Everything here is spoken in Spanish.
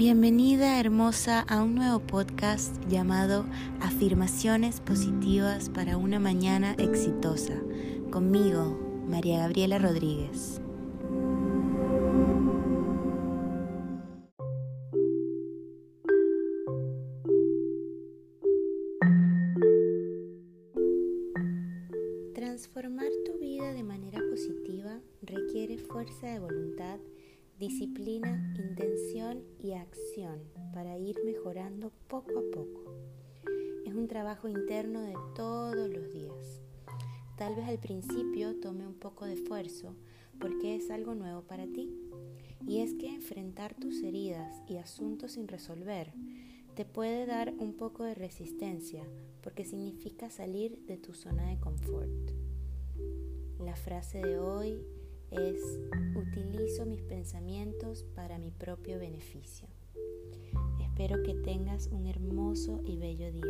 Bienvenida hermosa a un nuevo podcast llamado Afirmaciones Positivas para una Mañana Exitosa, conmigo, María Gabriela Rodríguez. Transformar tu vida de manera positiva requiere fuerza de voluntad, disciplina, intención y acción para ir mejorando poco a poco. Es un trabajo interno de todos los días. Tal vez al principio tome un poco de esfuerzo porque es algo nuevo para ti. Y es que enfrentar tus heridas y asuntos sin resolver te puede dar un poco de resistencia porque significa salir de tu zona de confort. La frase de hoy es mis pensamientos para mi propio beneficio. Espero que tengas un hermoso y bello día.